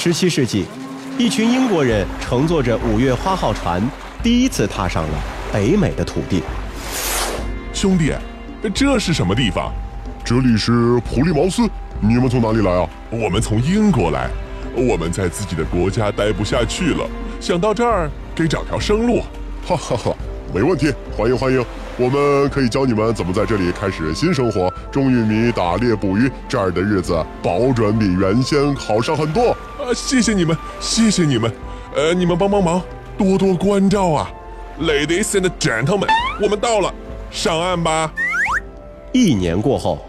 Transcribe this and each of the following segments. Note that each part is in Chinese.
十七世纪，一群英国人乘坐着五月花号船，第一次踏上了北美的土地。兄弟，这是什么地方？这里是普利茅斯。你们从哪里来啊？我们从英国来。我们在自己的国家待不下去了，想到这儿给找条生路。哈哈哈，没问题，欢迎欢迎。我们可以教你们怎么在这里开始新生活，种玉米、打猎、捕鱼，这儿的日子保准比原先好上很多。啊，谢谢你们，谢谢你们。呃，你们帮帮忙，多多关照啊，Ladies and gentlemen，我们到了，上岸吧。一年过后，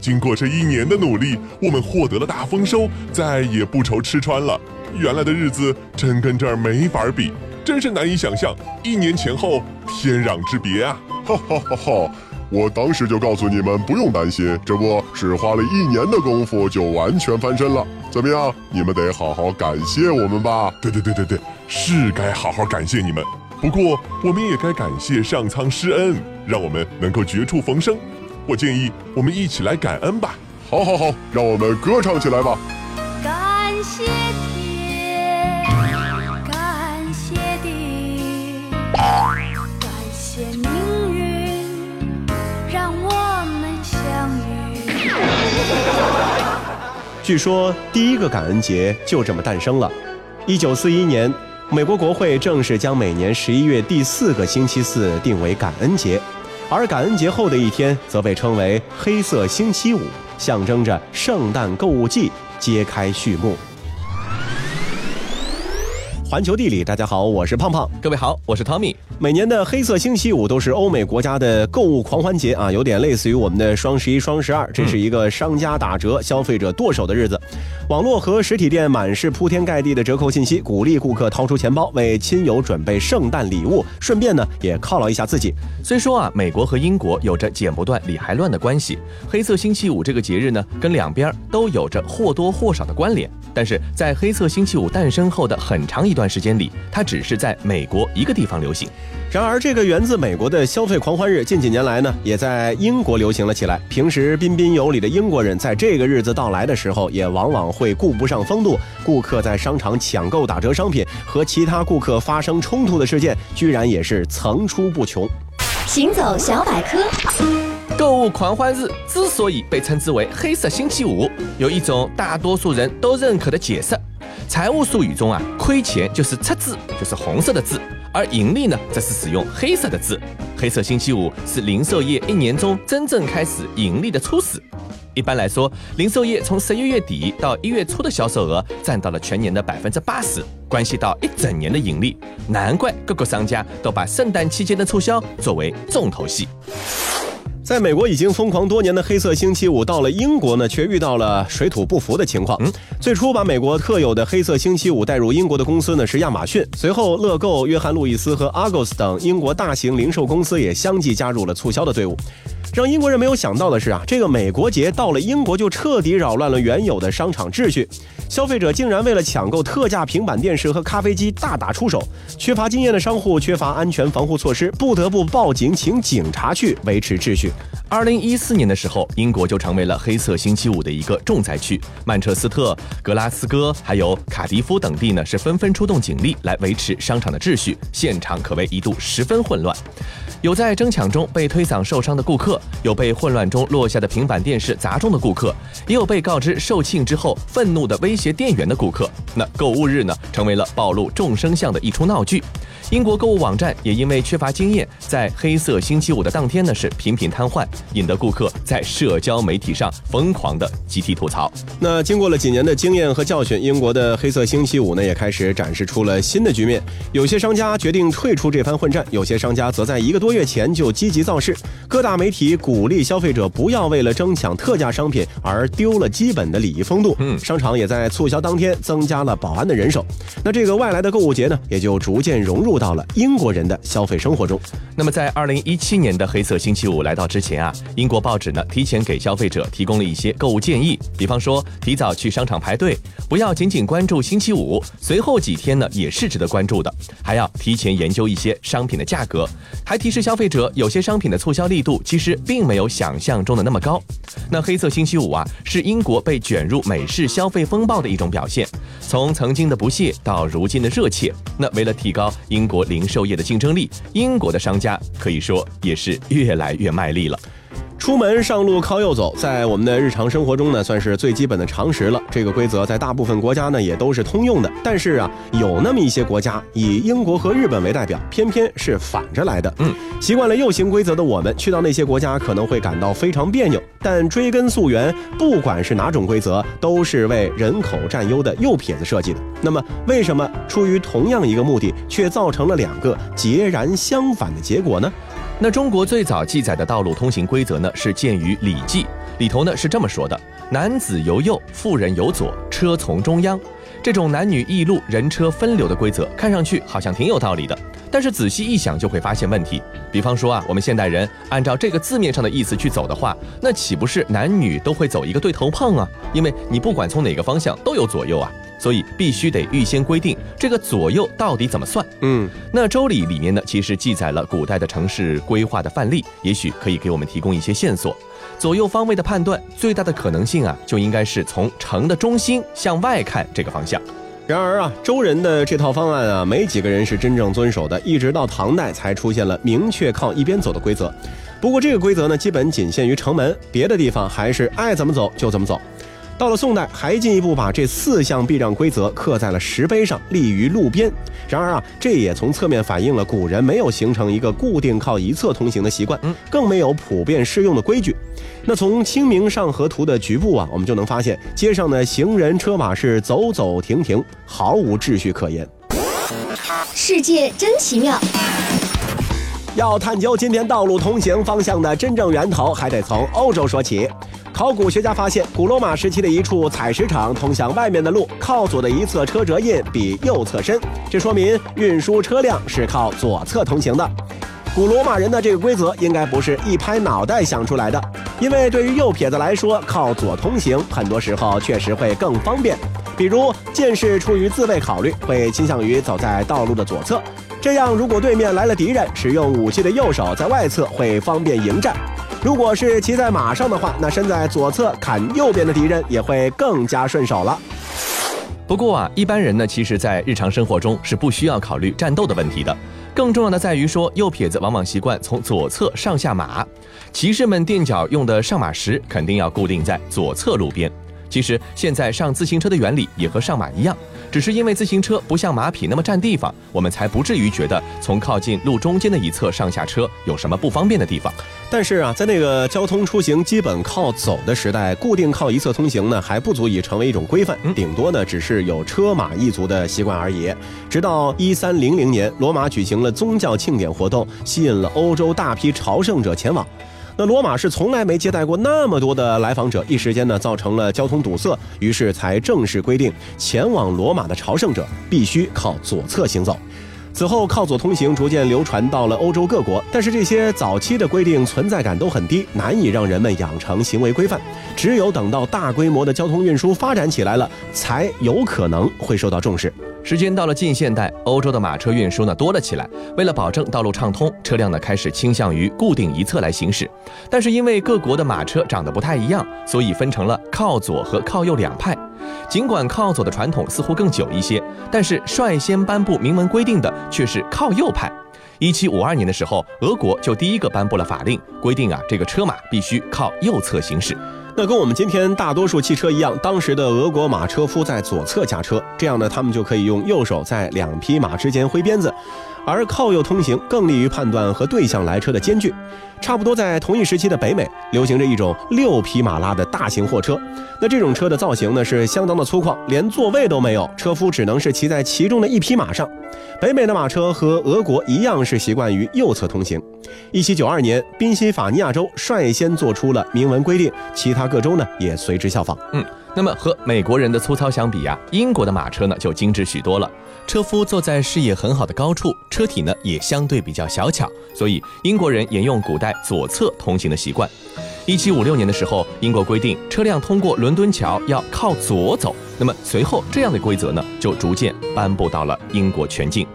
经过这一年的努力，我们获得了大丰收，再也不愁吃穿了。原来的日子真跟这儿没法比。真是难以想象，一年前后天壤之别啊！哈哈哈哈！我当时就告诉你们不用担心，这不是花了一年的功夫就完全翻身了。怎么样？你们得好好感谢我们吧？对对对对对，是该好好感谢你们。不过我们也该感谢上苍施恩，让我们能够绝处逢生。我建议我们一起来感恩吧。好，好，好，让我们歌唱起来吧。感谢。据说第一个感恩节就这么诞生了。一九四一年，美国国会正式将每年十一月第四个星期四定为感恩节，而感恩节后的一天则被称为黑色星期五，象征着圣诞购物季揭开序幕。环球地理，大家好，我是胖胖。各位好，我是汤米。每年的黑色星期五都是欧美国家的购物狂欢节啊，有点类似于我们的双十一、双十二。这是一个商家打折、消费者剁手的日子。网络和实体店满是铺天盖地的折扣信息，鼓励顾客掏出钱包为亲友准备圣诞礼物，顺便呢也犒劳一下自己。虽说啊，美国和英国有着剪不断理还乱的关系，黑色星期五这个节日呢，跟两边都有着或多或少的关联。但是在黑色星期五诞生后的很长一段时间里，它只是在美国一个地方流行。然而，这个源自美国的消费狂欢日，近几年来呢，也在英国流行了起来。平时彬彬有礼的英国人，在这个日子到来的时候，也往往会顾不上风度。顾客在商场抢购打折商品，和其他顾客发生冲突的事件，居然也是层出不穷。行走小百科，购物狂欢日之所以被称之为黑色星期五，有一种大多数人都认可的解释：财务术语中啊，亏钱就是赤字，就是红色的字。而盈利呢，则是使用黑色的字。黑色星期五是零售业一年中真正开始盈利的初始。一般来说，零售业从十一月底到一月初的销售额占到了全年的百分之八十，关系到一整年的盈利。难怪各个商家都把圣诞期间的促销作为重头戏。在美国已经疯狂多年的黑色星期五，到了英国呢，却遇到了水土不服的情况。嗯，最初把美国特有的黑色星期五带入英国的公司呢是亚马逊，随后乐购、约翰路易斯和 Argos 等英国大型零售公司也相继加入了促销的队伍。让英国人没有想到的是啊，这个美国节到了英国就彻底扰乱了原有的商场秩序，消费者竟然为了抢购特价平板电视和咖啡机大打出手，缺乏经验的商户缺乏安全防护措施，不得不报警请警察去维持秩序。二零一四年的时候，英国就成为了黑色星期五的一个重灾区。曼彻斯特、格拉斯哥还有卡迪夫等地呢，是纷纷出动警力来维持商场的秩序，现场可谓一度十分混乱。有在争抢中被推搡受伤的顾客，有被混乱中落下的平板电视砸中的顾客，也有被告知售罄之后愤怒的威胁店员的顾客。那购物日呢，成为了暴露众生相的一出闹剧。英国购物网站也因为缺乏经验，在黑色星期五的当天呢是频频瘫痪，引得顾客在社交媒体上疯狂的集体吐槽。那经过了几年的经验和教训，英国的黑色星期五呢也开始展示出了新的局面。有些商家决定退出这番混战，有些商家则在一个多月月前就积极造势。各大媒体鼓励消费者不要为了争抢特价商品而丢了基本的礼仪风度。嗯，商场也在促销当天增加了保安的人手。那这个外来的购物节呢，也就逐渐融入。到了英国人的消费生活中。那么，在二零一七年的黑色星期五来到之之前啊，英国报纸呢提前给消费者提供了一些购物建议，比方说提早去商场排队，不要仅仅关注星期五，随后几天呢也是值得关注的，还要提前研究一些商品的价格，还提示消费者有些商品的促销力度其实并没有想象中的那么高。那黑色星期五啊，是英国被卷入美式消费风暴的一种表现，从曾经的不屑到如今的热切。那为了提高英国零售业的竞争力，英国的商家可以说也是越来越卖力了。出门上路靠右走，在我们的日常生活中呢，算是最基本的常识了。这个规则在大部分国家呢也都是通用的。但是啊，有那么一些国家，以英国和日本为代表，偏偏是反着来的。嗯，习惯了右行规则的我们，去到那些国家可能会感到非常别扭。但追根溯源，不管是哪种规则，都是为人口占优的右撇子设计的。那么，为什么出于同样一个目的，却造成了两个截然相反的结果呢？那中国最早记载的道路通行规则呢，是见于《礼记》里头呢是这么说的：男子由右，妇人由左，车从中央。这种男女异路、人车分流的规则，看上去好像挺有道理的，但是仔细一想就会发现问题。比方说啊，我们现代人按照这个字面上的意思去走的话，那岂不是男女都会走一个对头碰啊？因为你不管从哪个方向都有左右啊。所以必须得预先规定这个左右到底怎么算。嗯，那《周礼》里面呢，其实记载了古代的城市规划的范例，也许可以给我们提供一些线索。左右方位的判断，最大的可能性啊，就应该是从城的中心向外看这个方向。然而啊，周人的这套方案啊，没几个人是真正遵守的，一直到唐代才出现了明确靠一边走的规则。不过这个规则呢，基本仅限于城门，别的地方还是爱怎么走就怎么走。到了宋代，还进一步把这四项避让规则刻在了石碑上，立于路边。然而啊，这也从侧面反映了古人没有形成一个固定靠一侧通行的习惯，更没有普遍适用的规矩。那从《清明上河图》的局部啊，我们就能发现，街上的行人车马是走走停停，毫无秩序可言。世界真奇妙。要探究今天道路通行方向的真正源头，还得从欧洲说起。考古学家发现，古罗马时期的一处采石场通向外面的路，靠左的一侧车辙印比右侧深，这说明运输车辆是靠左侧通行的。古罗马人的这个规则应该不是一拍脑袋想出来的，因为对于右撇子来说，靠左通行很多时候确实会更方便。比如剑士出于自卫考虑，会倾向于走在道路的左侧，这样如果对面来了敌人，使用武器的右手在外侧会方便迎战。如果是骑在马上的话，那身在左侧砍右边的敌人也会更加顺手了。不过啊，一般人呢，其实在日常生活中是不需要考虑战斗的问题的。更重要的在于说，右撇子往往习惯从左侧上下马，骑士们垫脚用的上马石肯定要固定在左侧路边。其实现在上自行车的原理也和上马一样，只是因为自行车不像马匹那么占地方，我们才不至于觉得从靠近路中间的一侧上下车有什么不方便的地方。但是啊，在那个交通出行基本靠走的时代，固定靠一侧通行呢，还不足以成为一种规范，顶多呢只是有车马一族的习惯而已。直到一三零零年，罗马举行了宗教庆典活动，吸引了欧洲大批朝圣者前往。那罗马是从来没接待过那么多的来访者，一时间呢造成了交通堵塞，于是才正式规定，前往罗马的朝圣者必须靠左侧行走。此后，靠左通行逐渐流传到了欧洲各国，但是这些早期的规定存在感都很低，难以让人们养成行为规范。只有等到大规模的交通运输发展起来了，才有可能会受到重视。时间到了近现代，欧洲的马车运输呢多了起来。为了保证道路畅通，车辆呢开始倾向于固定一侧来行驶。但是因为各国的马车长得不太一样，所以分成了靠左和靠右两派。尽管靠左的传统似乎更久一些，但是率先颁布明文规定的却是靠右派。一七五二年的时候，俄国就第一个颁布了法令，规定啊，这个车马必须靠右侧行驶。那跟我们今天大多数汽车一样，当时的俄国马车夫在左侧驾车，这样呢，他们就可以用右手在两匹马之间挥鞭子。而靠右通行更利于判断和对向来车的间距。差不多在同一时期的北美，流行着一种六匹马拉的大型货车。那这种车的造型呢是相当的粗犷，连座位都没有，车夫只能是骑在其中的一匹马上。北美的马车和俄国一样是习惯于右侧通行。一七九二年，宾夕法尼亚州率先做出了明文规定，其他各州呢也随之效仿。嗯。那么和美国人的粗糙相比呀，英国的马车呢就精致许多了。车夫坐在视野很好的高处，车体呢也相对比较小巧，所以英国人沿用古代左侧通行的习惯。一七五六年的时候，英国规定车辆通过伦敦桥要靠左走。那么随后这样的规则呢，就逐渐颁布到了英国全境。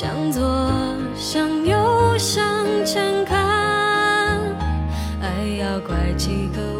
向左，向右，向前看，爱要拐几个弯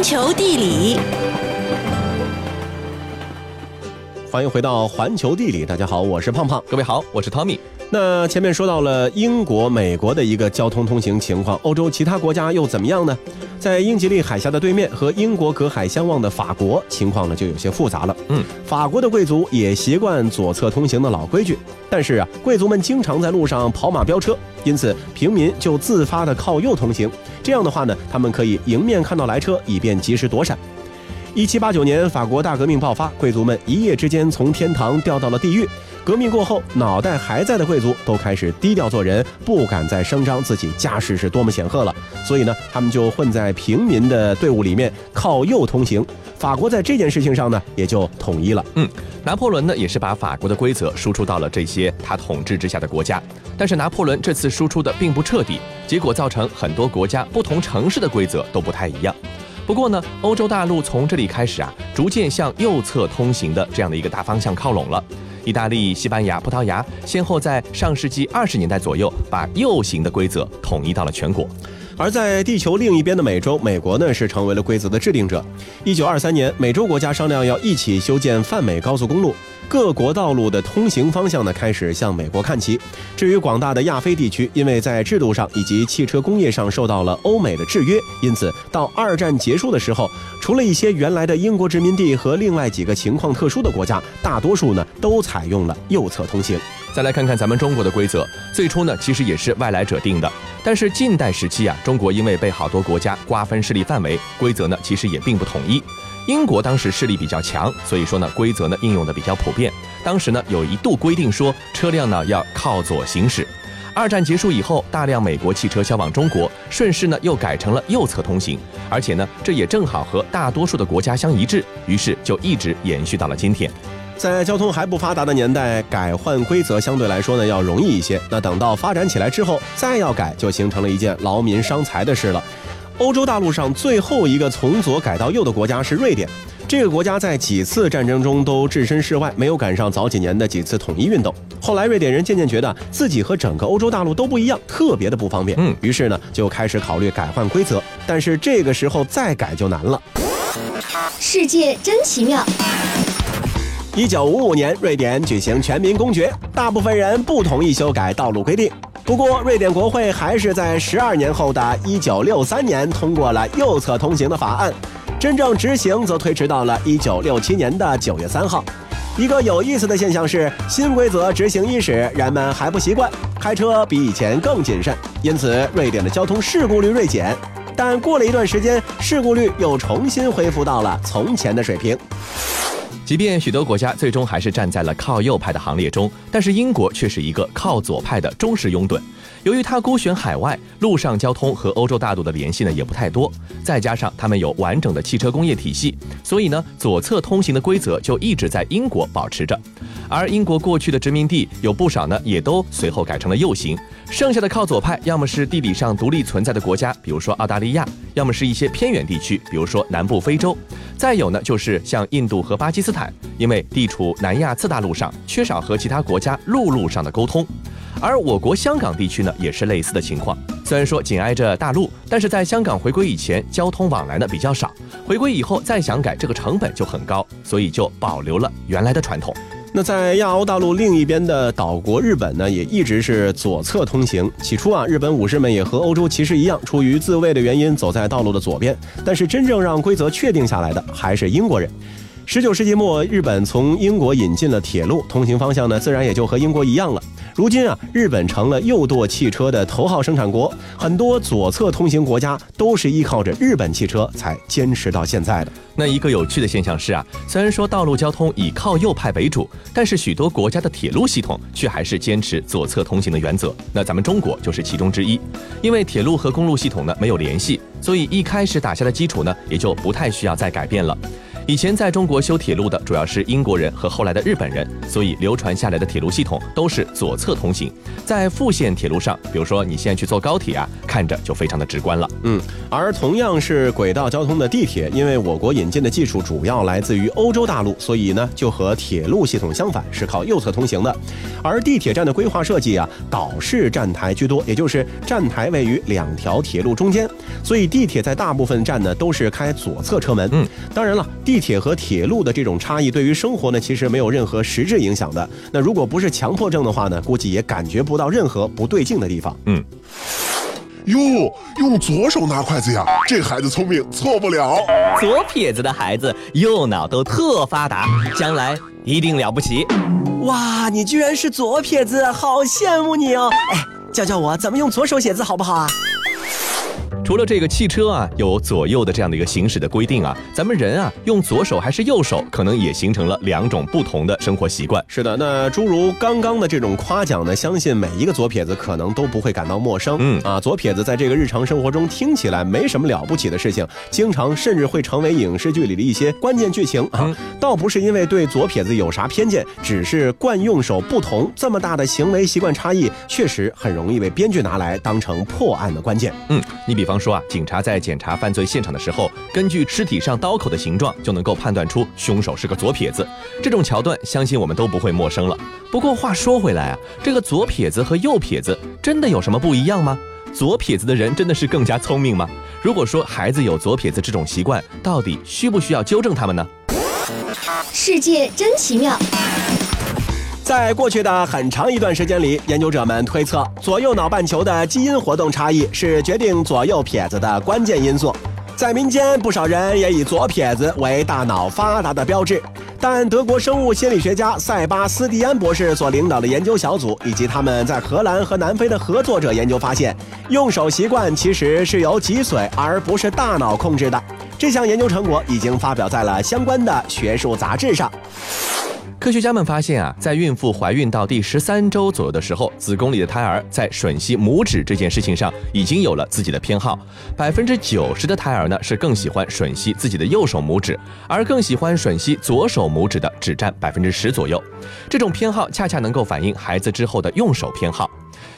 环球地理，欢迎回到环球地理，大家好，我是胖胖。各位好，我是 Tommy。那前面说到了英国、美国的一个交通通行情况，欧洲其他国家又怎么样呢？在英吉利海峡的对面，和英国隔海相望的法国，情况呢就有些复杂了。嗯，法国的贵族也习惯左侧通行的老规矩，但是啊，贵族们经常在路上跑马飙车，因此平民就自发的靠右通行。这样的话呢，他们可以迎面看到来车，以便及时躲闪。一七八九年，法国大革命爆发，贵族们一夜之间从天堂掉到了地狱。革命过后，脑袋还在的贵族都开始低调做人，不敢再声张自己家世是多么显赫了。所以呢，他们就混在平民的队伍里面，靠右通行。法国在这件事情上呢，也就统一了。嗯，拿破仑呢，也是把法国的规则输出到了这些他统治之下的国家。但是拿破仑这次输出的并不彻底，结果造成很多国家不同城市的规则都不太一样。不过呢，欧洲大陆从这里开始啊，逐渐向右侧通行的这样的一个大方向靠拢了。意大利、西班牙、葡萄牙先后在上世纪二十年代左右，把右行的规则统一到了全国。而在地球另一边的美洲，美国呢是成为了规则的制定者。一九二三年，美洲国家商量要一起修建泛美高速公路。各国道路的通行方向呢，开始向美国看齐。至于广大的亚非地区，因为在制度上以及汽车工业上受到了欧美的制约，因此到二战结束的时候，除了一些原来的英国殖民地和另外几个情况特殊的国家，大多数呢都采用了右侧通行。再来看看咱们中国的规则，最初呢其实也是外来者定的，但是近代时期啊，中国因为被好多国家瓜分势力范围，规则呢其实也并不统一。英国当时势力比较强，所以说呢规则呢应用的比较普遍。当时呢有一度规定说车辆呢要靠左行驶。二战结束以后，大量美国汽车销往中国，顺势呢又改成了右侧通行，而且呢这也正好和大多数的国家相一致，于是就一直延续到了今天。在交通还不发达的年代，改换规则相对来说呢要容易一些。那等到发展起来之后，再要改就形成了一件劳民伤财的事了。欧洲大陆上最后一个从左改到右的国家是瑞典，这个国家在几次战争中都置身事外，没有赶上早几年的几次统一运动。后来瑞典人渐渐觉得自己和整个欧洲大陆都不一样，特别的不方便，嗯于是呢就开始考虑改换规则。但是这个时候再改就难了。世界真奇妙，一九五五年，瑞典举行全民公决，大部分人不同意修改道路规定。不过，瑞典国会还是在十二年后的一九六三年通过了右侧通行的法案，真正执行则推迟到了一九六七年的九月三号。一个有意思的现象是，新规则执行伊始，人们还不习惯，开车比以前更谨慎，因此瑞典的交通事故率锐减。但过了一段时间，事故率又重新恢复到了从前的水平。即便许多国家最终还是站在了靠右派的行列中，但是英国却是一个靠左派的忠实拥趸。由于它孤悬海外，陆上交通和欧洲大陆的联系呢也不太多，再加上他们有完整的汽车工业体系，所以呢左侧通行的规则就一直在英国保持着。而英国过去的殖民地有不少呢，也都随后改成了右行。剩下的靠左派，要么是地理上独立存在的国家，比如说澳大利亚；要么是一些偏远地区，比如说南部非洲；再有呢，就是像印度和巴基斯坦，因为地处南亚次大陆上，缺少和其他国家陆路上的沟通。而我国香港地区呢，也是类似的情况。虽然说紧挨着大陆，但是在香港回归以前，交通往来呢比较少。回归以后再想改，这个成本就很高，所以就保留了原来的传统。那在亚欧大陆另一边的岛国日本呢，也一直是左侧通行。起初啊，日本武士们也和欧洲骑士一样，出于自卫的原因，走在道路的左边。但是真正让规则确定下来的，还是英国人。十九世纪末，日本从英国引进了铁路，通行方向呢，自然也就和英国一样了。如今啊，日本成了右舵汽车的头号生产国，很多左侧通行国家都是依靠着日本汽车才坚持到现在的。那一个有趣的现象是啊，虽然说道路交通以靠右派为主，但是许多国家的铁路系统却还是坚持左侧通行的原则。那咱们中国就是其中之一，因为铁路和公路系统呢没有联系，所以一开始打下的基础呢也就不太需要再改变了。以前在中国修铁路的主要是英国人和后来的日本人，所以流传下来的铁路系统都是左侧通行。在复线铁路上，比如说你现在去坐高铁啊，看着就非常的直观了。嗯，而同样是轨道交通的地铁，因为我国引进的技术主要来自于欧洲大陆，所以呢就和铁路系统相反，是靠右侧通行的。而地铁站的规划设计啊，岛式站台居多，也就是站台位于两条铁路中间，所以地铁在大部分站呢都是开左侧车门。嗯，当然了，地铁和铁路的这种差异，对于生活呢，其实没有任何实质影响的。那如果不是强迫症的话呢，估计也感觉不到任何不对劲的地方。嗯，哟，用左手拿筷子呀，这孩子聪明，错不了。左撇子的孩子右脑都特发达，将来一定了不起。哇，你居然是左撇子，好羡慕你哦！哎，教教我怎么用左手写字好不好啊？除了这个汽车啊有左右的这样的一个行驶的规定啊，咱们人啊用左手还是右手，可能也形成了两种不同的生活习惯。是的，那诸如刚刚的这种夸奖呢，相信每一个左撇子可能都不会感到陌生。嗯啊，左撇子在这个日常生活中听起来没什么了不起的事情，经常甚至会成为影视剧里的一些关键剧情啊。倒不是因为对左撇子有啥偏见，只是惯用手不同，这么大的行为习惯差异，确实很容易被编剧拿来当成破案的关键。嗯，你比方方说啊，警察在检查犯罪现场的时候，根据尸体上刀口的形状，就能够判断出凶手是个左撇子。这种桥段，相信我们都不会陌生了。不过话说回来啊，这个左撇子和右撇子真的有什么不一样吗？左撇子的人真的是更加聪明吗？如果说孩子有左撇子这种习惯，到底需不需要纠正他们呢？世界真奇妙。在过去的很长一段时间里，研究者们推测，左右脑半球的基因活动差异是决定左右撇子的关键因素。在民间，不少人也以左撇子为大脑发达的标志。但德国生物心理学家塞巴斯蒂安博士所领导的研究小组，以及他们在荷兰和南非的合作者研究发现，用手习惯其实是由脊髓而不是大脑控制的。这项研究成果已经发表在了相关的学术杂志上。科学家们发现啊，在孕妇怀孕到第十三周左右的时候，子宫里的胎儿在吮吸拇指这件事情上已经有了自己的偏好。百分之九十的胎儿呢是更喜欢吮吸自己的右手拇指，而更喜欢吮吸左手拇指的只占百分之十左右。这种偏好恰恰能够反映孩子之后的用手偏好。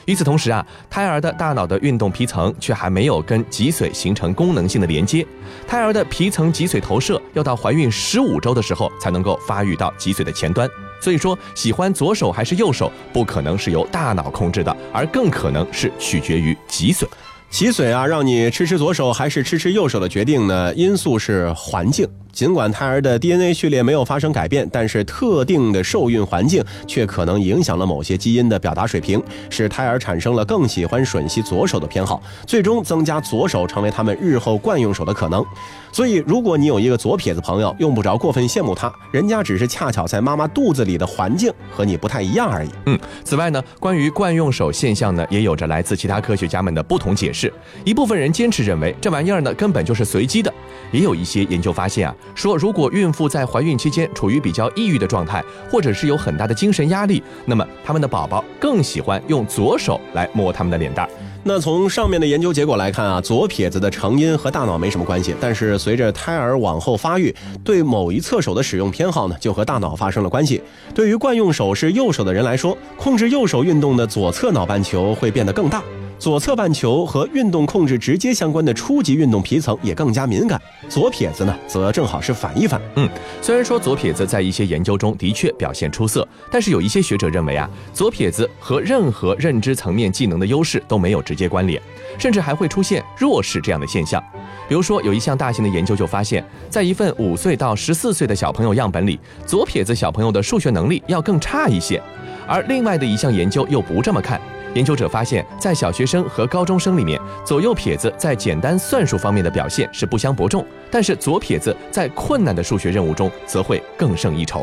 与此同时啊，胎儿的大脑的运动皮层却还没有跟脊髓形成功能性的连接。胎儿的皮层脊髓投射要到怀孕十五周的时候才能够发育到脊髓的前端。所以说，喜欢左手还是右手，不可能是由大脑控制的，而更可能是取决于脊髓。脊髓啊，让你吃吃左手还是吃吃右手的决定呢？因素是环境。尽管胎儿的 DNA 序列没有发生改变，但是特定的受孕环境却可能影响了某些基因的表达水平，使胎儿产生了更喜欢吮吸左手的偏好，最终增加左手成为他们日后惯用手的可能。所以，如果你有一个左撇子朋友，用不着过分羡慕他，人家只是恰巧在妈妈肚子里的环境和你不太一样而已。嗯，此外呢，关于惯用手现象呢，也有着来自其他科学家们的不同解释。一部分人坚持认为这玩意儿呢根本就是随机的，也有一些研究发现啊，说如果孕妇在怀孕期间处于比较抑郁的状态，或者是有很大的精神压力，那么他们的宝宝更喜欢用左手来摸他们的脸蛋。那从上面的研究结果来看啊，左撇子的成因和大脑没什么关系，但是随着胎儿往后发育，对某一侧手的使用偏好呢，就和大脑发生了关系。对于惯用手是右手的人来说，控制右手运动的左侧脑半球会变得更大。左侧半球和运动控制直接相关的初级运动皮层也更加敏感，左撇子呢则正好是反一反。嗯，虽然说左撇子在一些研究中的确表现出色，但是有一些学者认为啊，左撇子和任何认知层面技能的优势都没有直接关联，甚至还会出现弱势这样的现象。比如说，有一项大型的研究就发现，在一份五岁到十四岁的小朋友样本里，左撇子小朋友的数学能力要更差一些，而另外的一项研究又不这么看。研究者发现，在小学生和高中生里面，左右撇子在简单算术方面的表现是不相伯仲，但是左撇子在困难的数学任务中则会更胜一筹。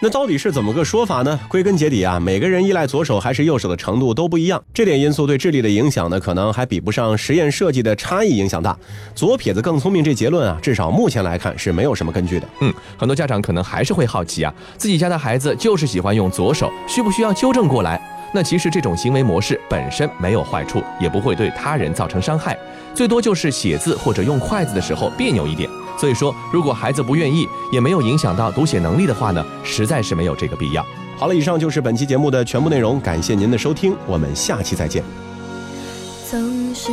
那到底是怎么个说法呢？归根结底啊，每个人依赖左手还是右手的程度都不一样，这点因素对智力的影响呢，可能还比不上实验设计的差异影响大。左撇子更聪明这结论啊，至少目前来看是没有什么根据的。嗯，很多家长可能还是会好奇啊，自己家的孩子就是喜欢用左手，需不需要纠正过来？那其实这种行为模式本身没有坏处，也不会对他人造成伤害，最多就是写字或者用筷子的时候别扭一点。所以说，如果孩子不愿意，也没有影响到读写能力的话呢，实在是没有这个必要。好了，以上就是本期节目的全部内容，感谢您的收听，我们下期再见。总是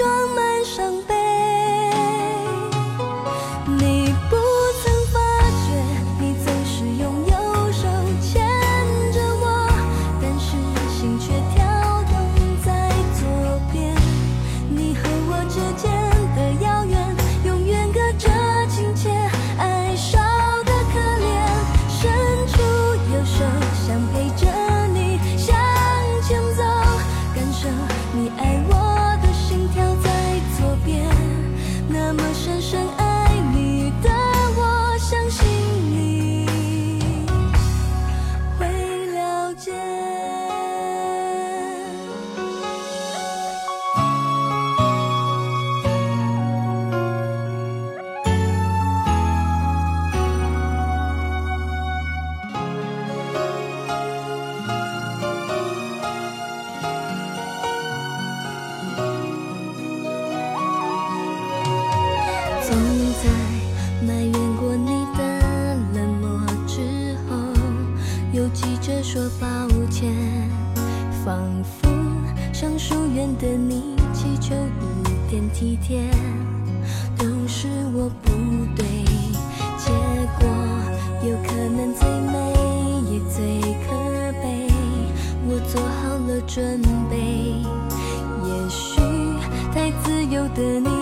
装满伤悲。一天，都是我不对，结果有可能最美也最可悲，我做好了准备，也许太自由的你